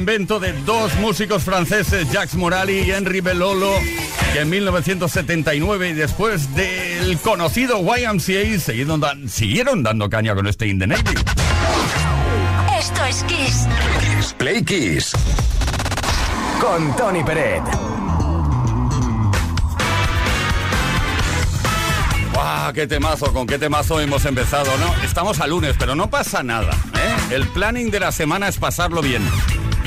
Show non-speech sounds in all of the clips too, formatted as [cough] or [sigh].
invento de dos músicos franceses, Jacques Morali y Henri Belolo, que en 1979 y después del conocido YMCA siguieron, siguieron dando caña con este In the Navy. Esto es Kiss. Kiss Play Kiss. Con Tony Peret. ¡Wow! ¡Qué temazo! ¿Con qué temazo hemos empezado, no? Estamos a lunes, pero no pasa nada. ¿eh? El planning de la semana es pasarlo bien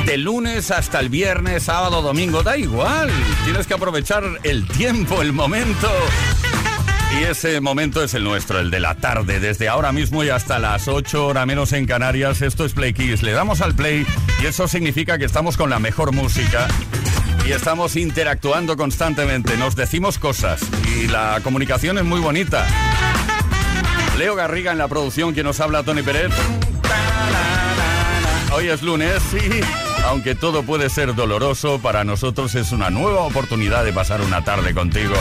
de lunes hasta el viernes, sábado, domingo, da igual. Tienes que aprovechar el tiempo, el momento. Y ese momento es el nuestro, el de la tarde, desde ahora mismo y hasta las 8 horas menos en Canarias. Esto es Play Kiss. Le damos al play y eso significa que estamos con la mejor música y estamos interactuando constantemente. Nos decimos cosas y la comunicación es muy bonita. Leo Garriga en la producción, quien nos habla, Tony Pérez. Hoy es lunes y aunque todo puede ser doloroso, para nosotros es una nueva oportunidad de pasar una tarde contigo.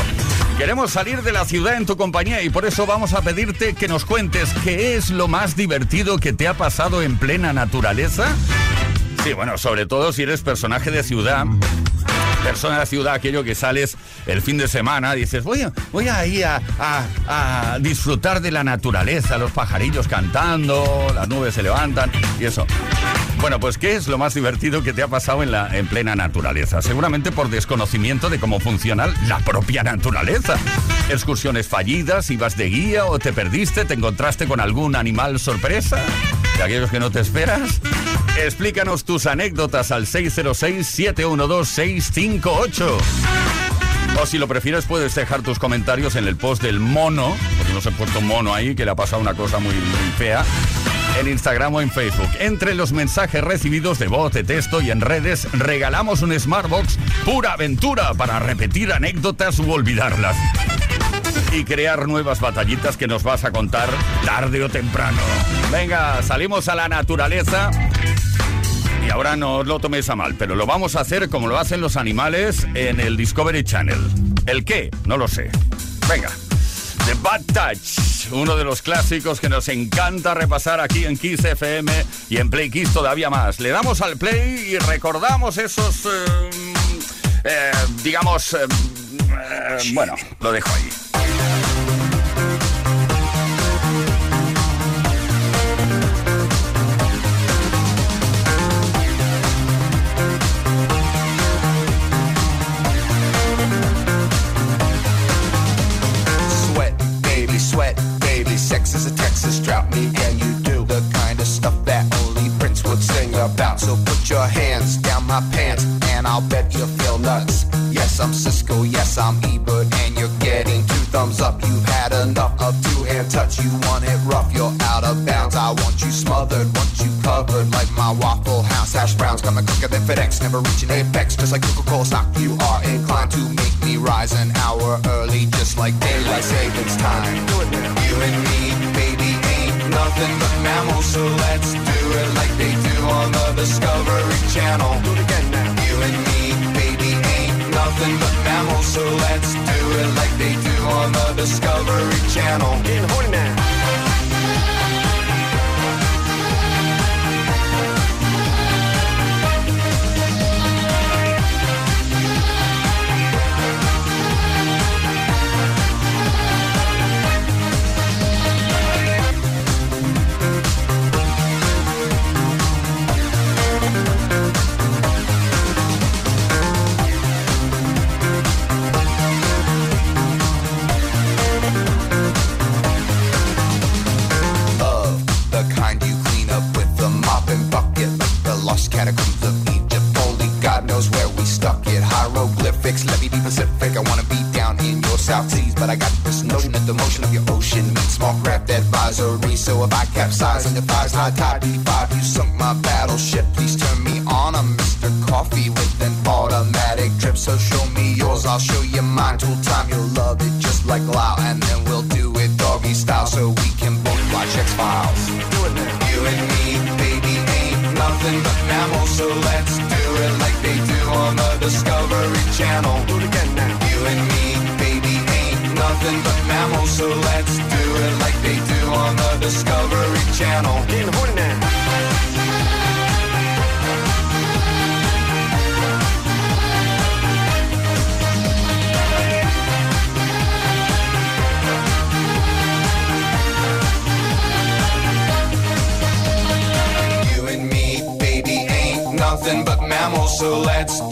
Queremos salir de la ciudad en tu compañía y por eso vamos a pedirte que nos cuentes qué es lo más divertido que te ha pasado en plena naturaleza. Sí, bueno, sobre todo si eres personaje de ciudad persona de ciudad, aquello que sales el fin de semana, dices, voy a, voy a ir a, a, disfrutar de la naturaleza, los pajarillos cantando, las nubes se levantan y eso. Bueno, pues ¿qué es lo más divertido que te ha pasado en, la, en plena naturaleza? Seguramente por desconocimiento de cómo funciona la propia naturaleza. Excursiones fallidas, ibas de guía o te perdiste, te encontraste con algún animal sorpresa, de aquellos que no te esperas. Explícanos tus anécdotas al 606-712-658. O si lo prefieres, puedes dejar tus comentarios en el post del mono, porque nos he puesto mono ahí, que le ha pasado una cosa muy, muy fea en Instagram o en Facebook. Entre los mensajes recibidos de voz, de texto y en redes, regalamos un Smartbox pura aventura para repetir anécdotas u olvidarlas. Y crear nuevas batallitas que nos vas a contar tarde o temprano. Venga, salimos a la naturaleza ahora no lo toméis a mal, pero lo vamos a hacer como lo hacen los animales en el Discovery Channel. ¿El qué? No lo sé. Venga. The Bad Touch, uno de los clásicos que nos encanta repasar aquí en Kiss FM y en Play Kiss todavía más. Le damos al play y recordamos esos, eh, eh, digamos, eh, bueno, lo dejo ahí. Texas, a Texas drought me and you do the kind of stuff that only Prince would sing about. So put your hands down my pants and I'll bet you feel nuts. Yes, I'm Cisco, yes, I'm Ebert, and you're getting two thumbs up. You've had enough of two-hand touch. You want it rough, you're out of bounds. I want you smothered, want you covered like my Waffle House hash browns. Coming quicker than FedEx, never reaching apex. Just like Coca-Cola stock, you are inclined to me rise an hour early, just like daylight savings time. You and me, baby, ain't nothing but mammals, so let's do it like they do on the Discovery Channel. Do it again now. You and me, baby, ain't nothing but mammals, so let's do it like they do on the Discovery Channel. I wanna be down in your South Seas, but I got this notion that the motion of your ocean means small craft advisory. So if I capsize and thighs, high tide D5, you sunk my battleship. Please turn me on. I'm Mr. Coffee with an automatic drip. So show me yours, I'll show you mine. Tool time, you'll love it just like Lao, and then we'll do it doggy style so we can both watch X Files. You and me, baby, ain't nothing but mammals, so let's do it like they do on the Discovery Channel. Do it again nothing but mammals, so let's do it like they do on the Discovery Channel. Baby, ain't nothing but mammals, so let's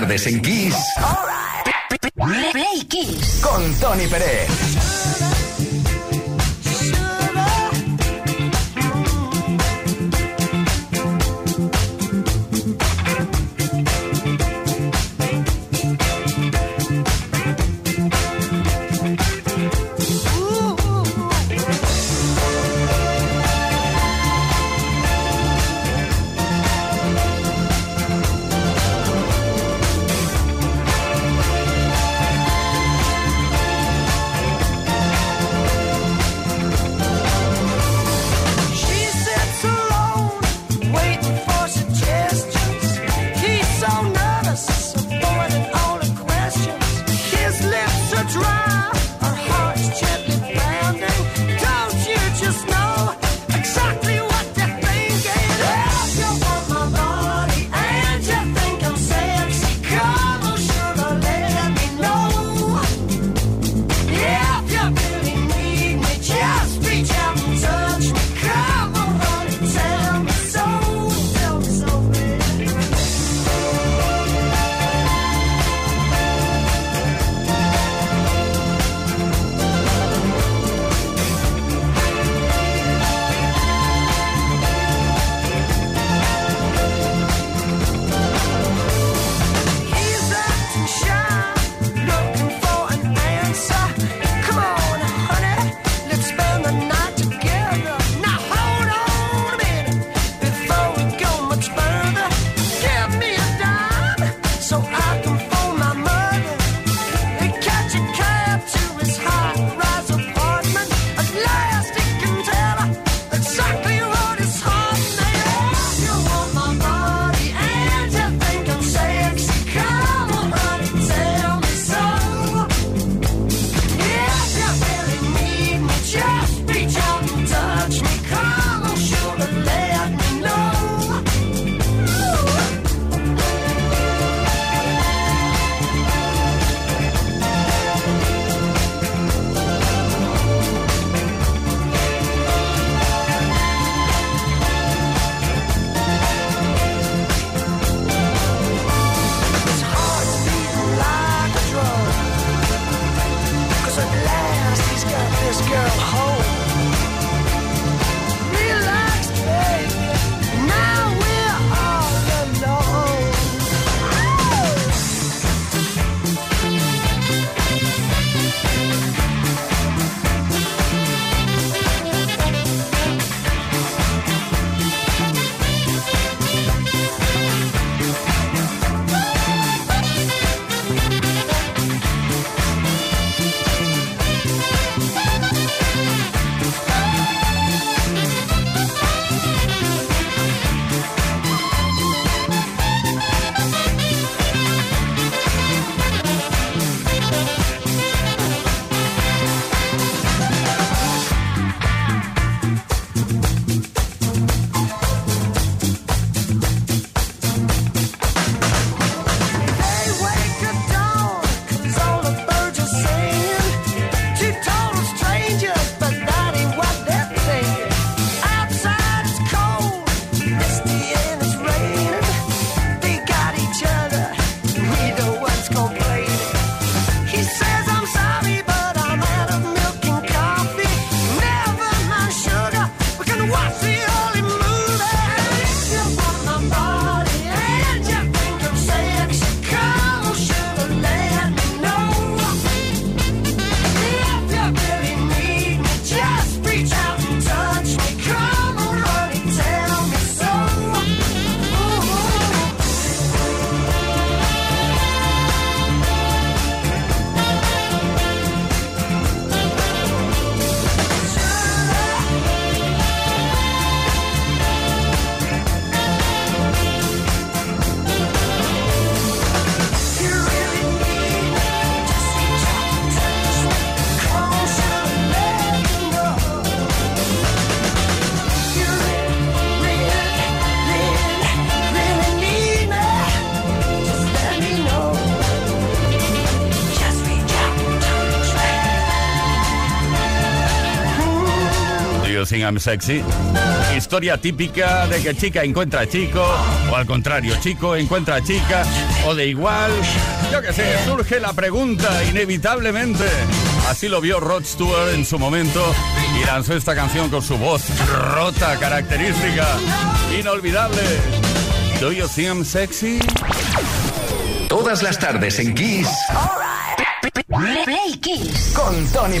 Tardes en Kiss Play Kiss. con Tony Pérez. I'm Sexy. Historia típica de que chica encuentra chico, o al contrario, chico encuentra chica, o de igual. Yo que sé, surge la pregunta inevitablemente. Así lo vio Rod Stewart en su momento y lanzó esta canción con su voz rota, característica, inolvidable. ¿Do you think I'm sexy? Todas las tardes en Kiss. Play Kiss. Con Tony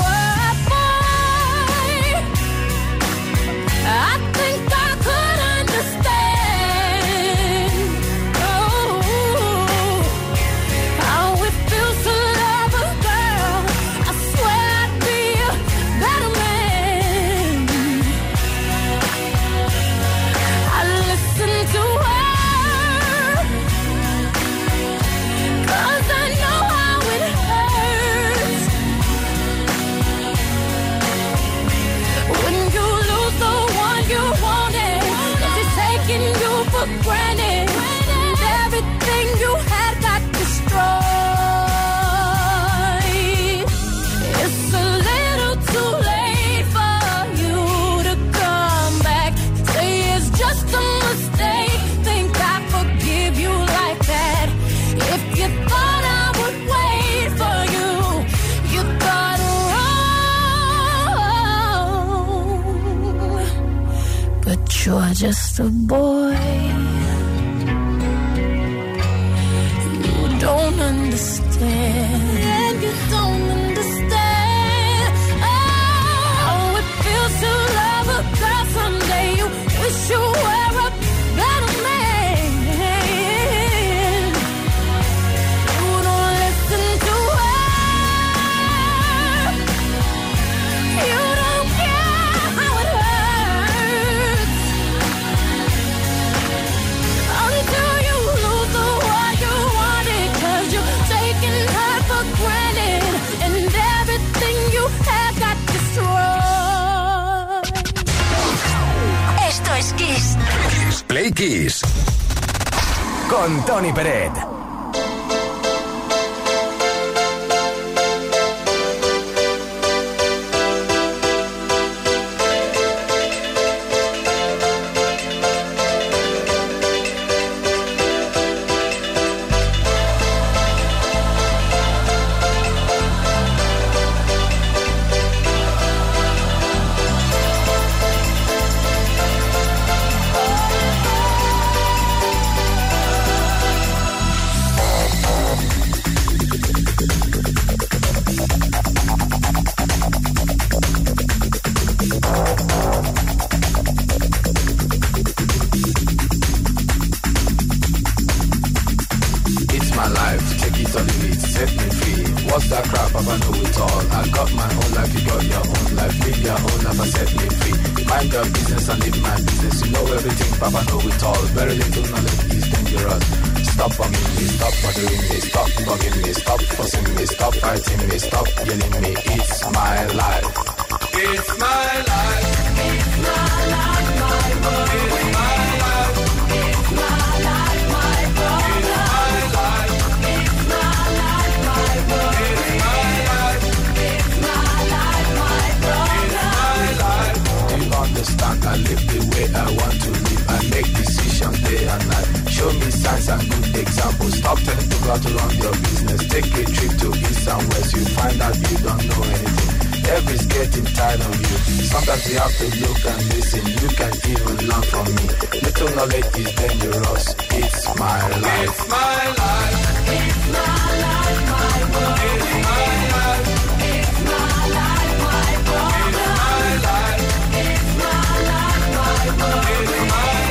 for granted, and everything you had got destroyed. It's a little too late for you to come back. Say it's just a mistake. Think I forgive you like that. If you thought I would wait for you, you thought wrong. But you're just a boy. Play Kiss. Con Tony Peret. Business. Take a trip to east and west. You find out you don't know anything. Everybody's getting tired of you. Sometimes you have to look and listen. You can even learn from me. Little knowledge is dangerous. It's my life. It's my life. It's my life, my world. It's my life. It's my life, my problem. It's my life. It's my life, my world. It's my life.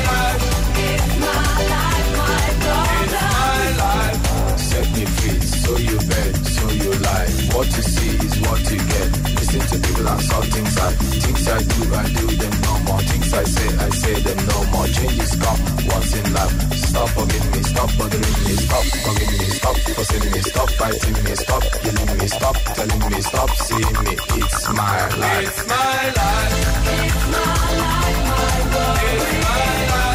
So you bet, so you lie. What you see is what you get. Listen to people and saw things I things I do, I do them no more. Things I say, I say them no more. Changes come once in life. Stop forgiving me, stop bothering me, stop forgiving me, stop forcing me, stop fighting me, stop killing me, stop telling me, stop seeing me. It's my life. It's my life. It's my life, my world. It's my life.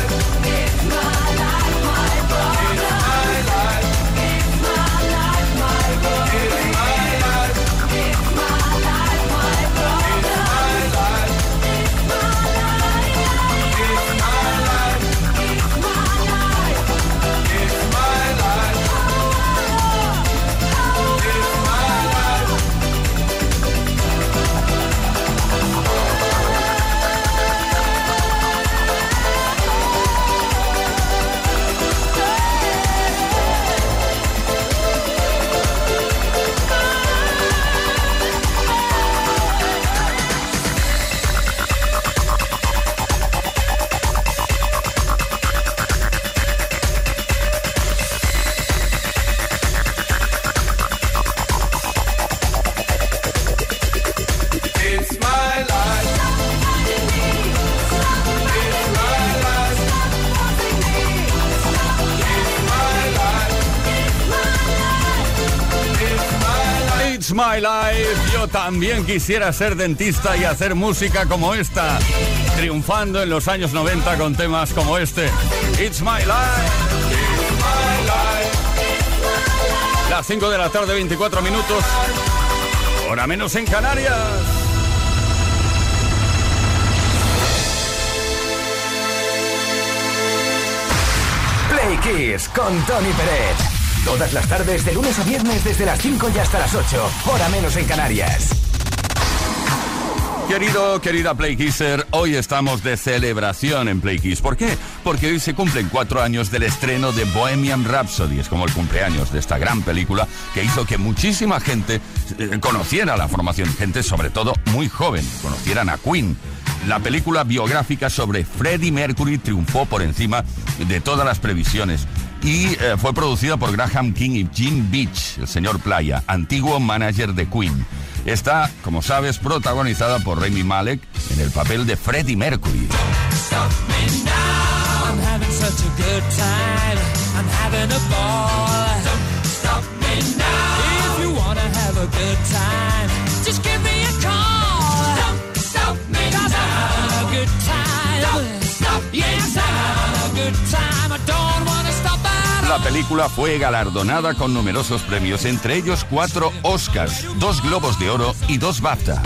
También quisiera ser dentista y hacer música como esta, triunfando en los años 90 con temas como este. It's my life. Las 5 de la tarde, 24 minutos. Hora menos en Canarias. Play Kiss con Tony Peret. Todas las tardes, de lunes a viernes, desde las 5 y hasta las 8. Hora menos en Canarias. Querido, querida Play Kisser, hoy estamos de celebración en Play Kiss. ¿Por qué? Porque hoy se cumplen cuatro años del estreno de Bohemian Rhapsody. Es como el cumpleaños de esta gran película que hizo que muchísima gente eh, conociera la formación. Gente, sobre todo, muy joven, conocieran a Queen. La película biográfica sobre Freddie Mercury triunfó por encima de todas las previsiones y eh, fue producida por Graham King y Jim Beach, el señor Playa, antiguo manager de Queen. Está, como sabes, protagonizada por Rami Malek en el papel de Freddie Mercury. Stop me now. La película fue galardonada con numerosos premios, entre ellos cuatro Oscars, dos Globos de Oro y dos BAFTA.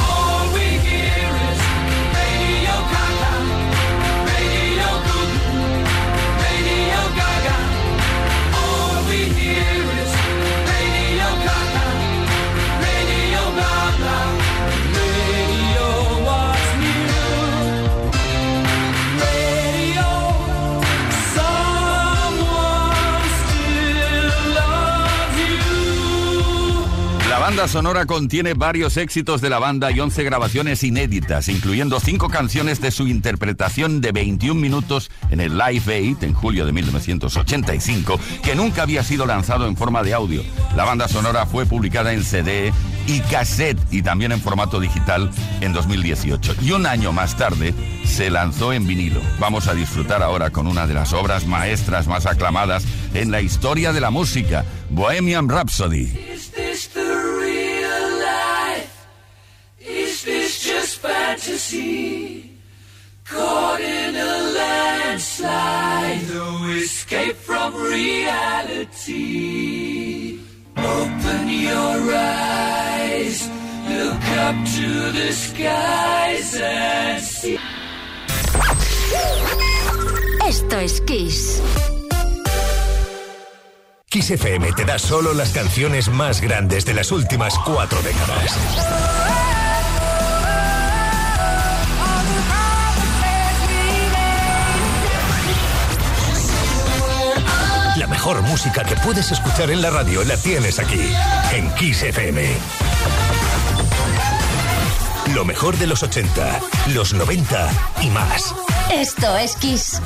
Banda sonora contiene varios éxitos de la banda y 11 grabaciones inéditas, incluyendo cinco canciones de su interpretación de 21 minutos en el Live Aid en julio de 1985, que nunca había sido lanzado en forma de audio. La banda sonora fue publicada en CD y cassette y también en formato digital en 2018. Y un año más tarde se lanzó en vinilo. Vamos a disfrutar ahora con una de las obras maestras más aclamadas en la historia de la música, Bohemian Rhapsody. to. Caught in a landslide, no escape from reality. Open your eyes, look up to the skies and see. Esto es Kiss. Kiss FM te da solo las canciones más grandes de las últimas cuatro décadas. ¡Ah! La mejor música que puedes escuchar en la radio la tienes aquí, en Kiss FM. Lo mejor de los 80, los 90 y más. Esto es Kiss.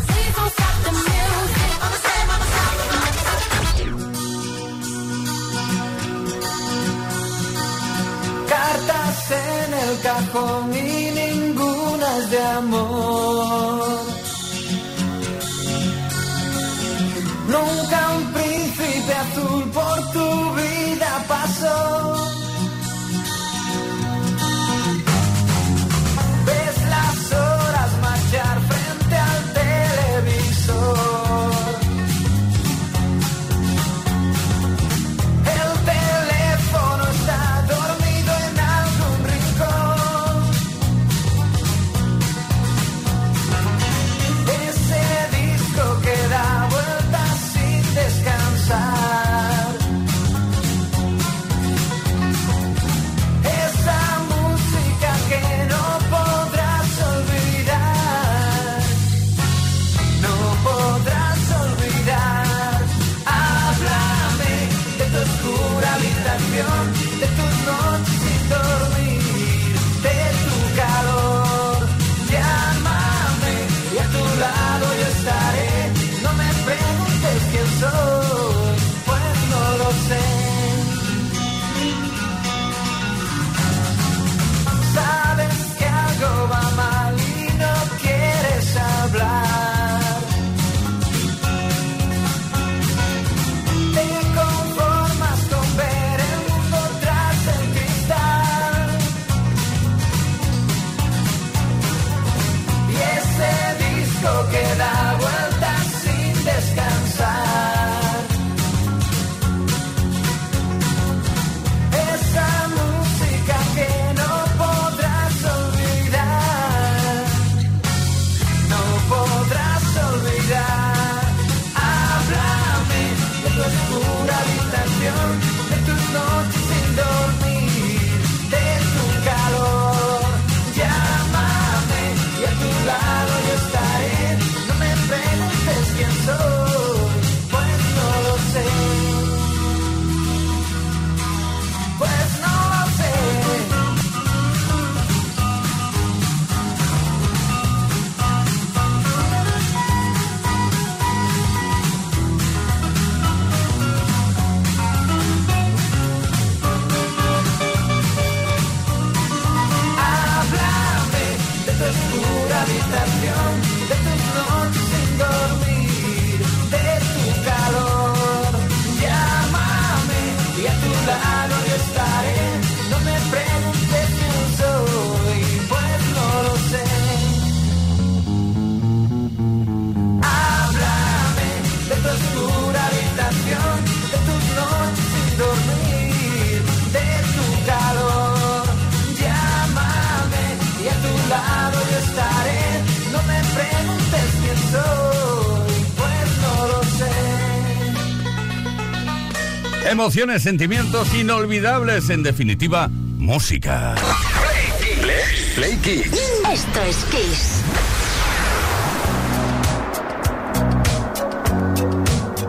Emociones, sentimientos inolvidables, en definitiva, música. Play, Play, Play Kiss. Esto es Kiss.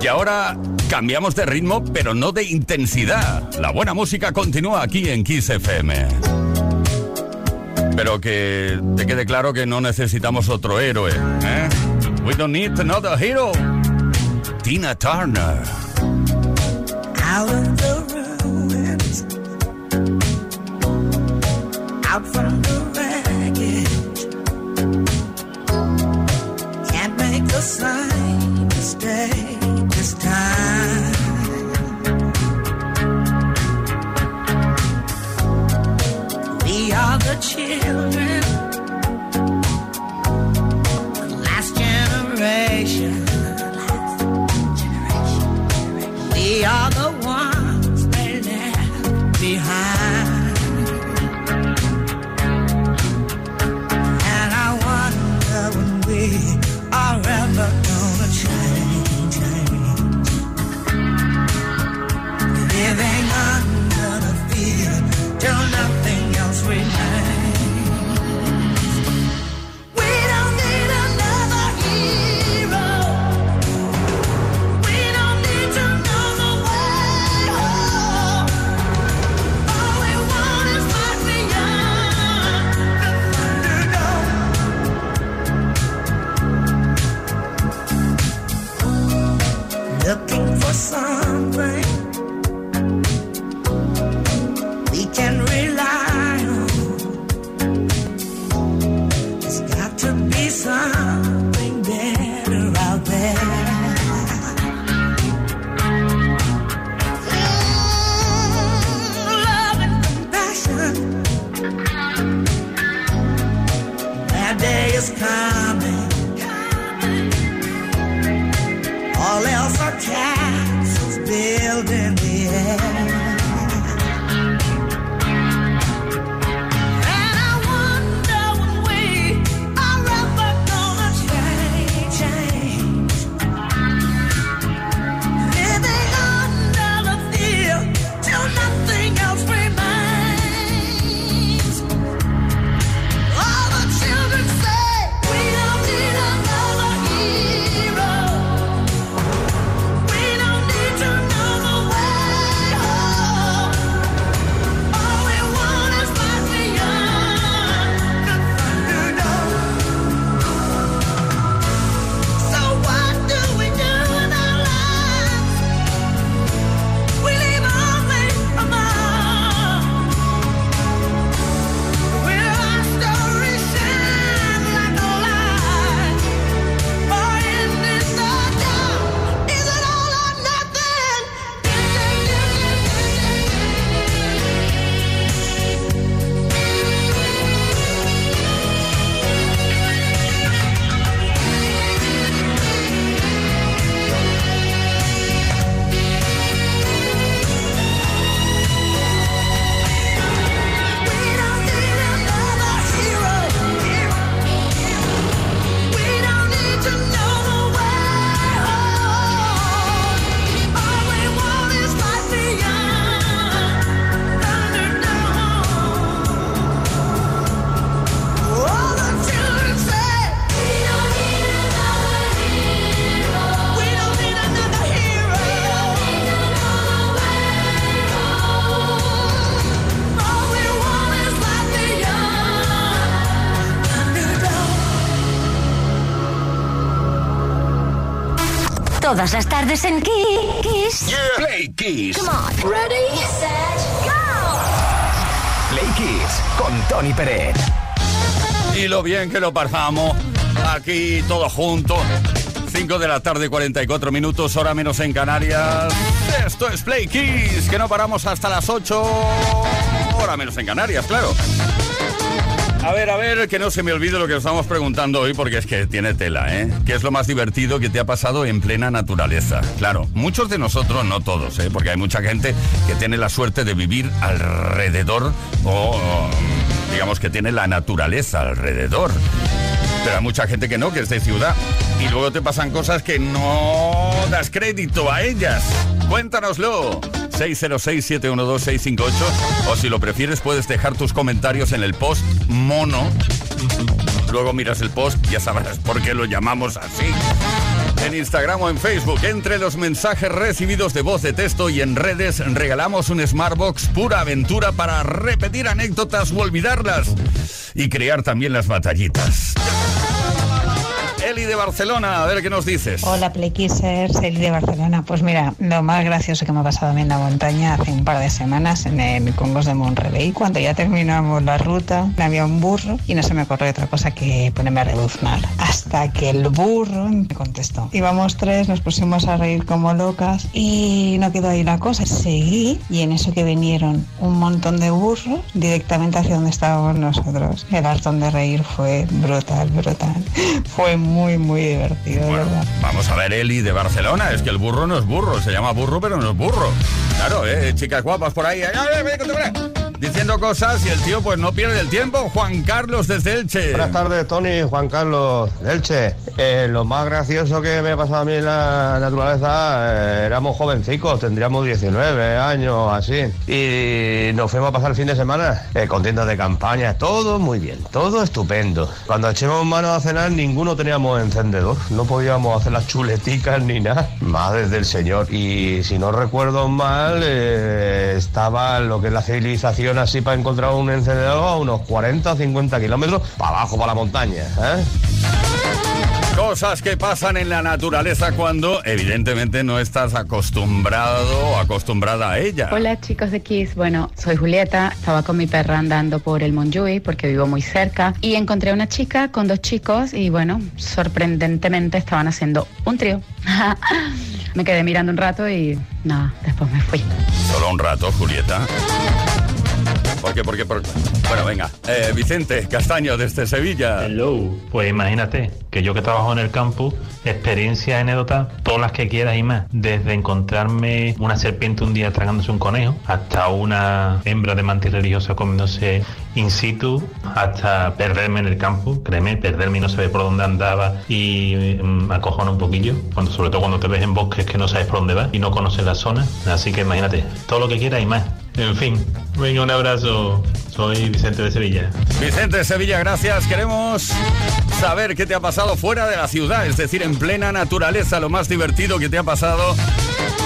Y ahora cambiamos de ritmo, pero no de intensidad. La buena música continúa aquí en Kiss FM. Pero que te quede claro que no necesitamos otro héroe. ¿eh? We don't need another hero. Tina Turner. out of the Todas las tardes en Kiss. Play Kiss. Come on. Ready, set, go. Play Kiss con Tony Pérez. Y lo bien que lo pasamos aquí todos juntos. 5 de la tarde, 44 minutos, hora menos en Canarias. Esto es Play Kiss, que no paramos hasta las 8, hora menos en Canarias, claro. A ver, a ver, que no se me olvide lo que estamos preguntando hoy, porque es que tiene tela, ¿eh? ¿Qué es lo más divertido que te ha pasado en plena naturaleza? Claro, muchos de nosotros, no todos, ¿eh? Porque hay mucha gente que tiene la suerte de vivir alrededor o, digamos, que tiene la naturaleza alrededor. Pero hay mucha gente que no, que es de ciudad. Y luego te pasan cosas que no das crédito a ellas. Cuéntanoslo. 606-712-658 o si lo prefieres puedes dejar tus comentarios en el post mono. Luego miras el post, ya sabrás por qué lo llamamos así. En Instagram o en Facebook, entre los mensajes recibidos de voz de texto y en redes, regalamos un Smartbox pura aventura para repetir anécdotas o olvidarlas y crear también las batallitas. Eli de Barcelona, a ver qué nos dices. Hola Playkissers, Eli de Barcelona. Pues mira, lo más gracioso que me ha pasado a mí en la montaña hace un par de semanas en el Congos de Monrevey, cuando ya terminamos la ruta, había un burro y no se me ocurrió otra cosa que ponerme a rebuznar. Hasta que el burro me contestó. Íbamos tres, nos pusimos a reír como locas y no quedó ahí la cosa. Seguí y en eso que vinieron un montón de burros directamente hacia donde estábamos nosotros. El hartón de reír fue brutal, brutal. Fue muy, muy divertido, de verdad. Vamos a ver, Eli de Barcelona. Es que el burro no es burro. Se llama burro, pero no es burro. Claro, ¿eh? Chicas guapas por ahí. ¡Ay, ay, ay, ay, ay! Diciendo cosas y el tío pues no pierde el tiempo. Juan Carlos desde Elche. Buenas tardes, Tony, Juan Carlos, Elche. Eh, lo más gracioso que me ha pasado a mí en la naturaleza, eh, éramos jovencicos, tendríamos 19 años, así. Y nos fuimos a pasar el fin de semana eh, con tiendas de campaña, todo muy bien, todo estupendo. Cuando echemos manos a cenar, ninguno teníamos encendedor, no podíamos hacer las chuleticas ni nada. Madre del Señor. Y si no recuerdo mal, eh, estaba lo que es la civilización así para encontrar un encendedor a unos 40 o 50 kilómetros para abajo, para la montaña. ¿eh? Cosas que pasan en la naturaleza cuando evidentemente no estás acostumbrado o acostumbrada a ella. Hola chicos de Kiss, bueno, soy Julieta, estaba con mi perra andando por el Monjuy porque vivo muy cerca y encontré a una chica con dos chicos y bueno, sorprendentemente estaban haciendo un trío. [laughs] me quedé mirando un rato y nada, después me fui. Solo un rato, Julieta. ¿Por qué? ¿Por qué? Bueno, venga. Eh, Vicente Castaño, desde Sevilla. Hello. Pues imagínate que yo que trabajo en el campus, experiencia, anécdota, todas las que quieras y más. Desde encontrarme una serpiente un día tragándose un conejo, hasta una hembra de mantis religiosa comiéndose in situ, hasta perderme en el campo, créeme, perderme y no saber por dónde andaba y mm, acojona un poquillo, cuando, sobre todo cuando te ves en bosques que no sabes por dónde vas y no conoces la zona. Así que imagínate, todo lo que quieras y más. En fin, venga, un abrazo. Soy Vicente de Sevilla. Vicente de Sevilla, gracias. Queremos saber qué te ha pasado fuera de la ciudad, es decir, en plena naturaleza, lo más divertido que te ha pasado.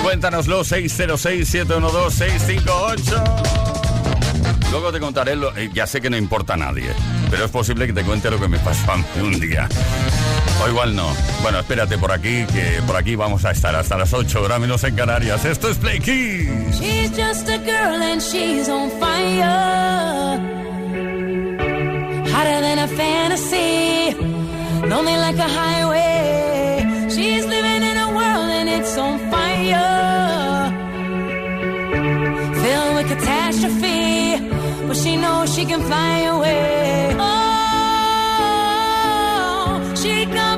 Cuéntanoslo, 606-712-658. Luego te contaré, lo- eh, ya sé que no importa a nadie, pero es posible que te cuente lo que me pasó un día. O igual no. Bueno, espérate por aquí, que por aquí vamos a estar hasta las 8 horas menos en Canarias. Esto es Play Kiss. She's just a girl and she's on fire. Hotter than a fantasy. Lonely like a highway. She's living in a world and it's on fire. Filled with catastrophe. She knows she can fly away. Oh, she got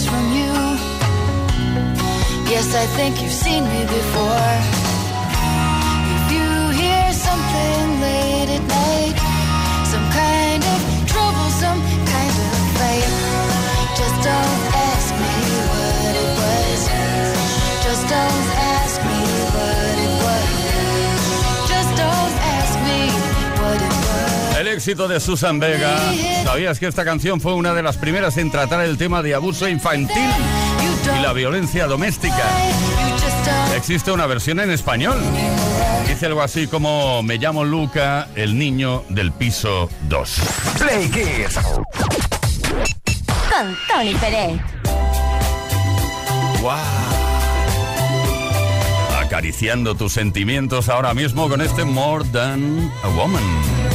from you. Yes, I think you've seen me before. Éxito de Susan Vega. ¿Sabías que esta canción fue una de las primeras en tratar el tema de abuso infantil y la violencia doméstica? Existe una versión en español. Dice algo así como Me llamo Luca, el niño del piso 2. Play Kiss. Con Tony Pérez. ¡Wow! Acariciando tus sentimientos ahora mismo con este More Than a Woman.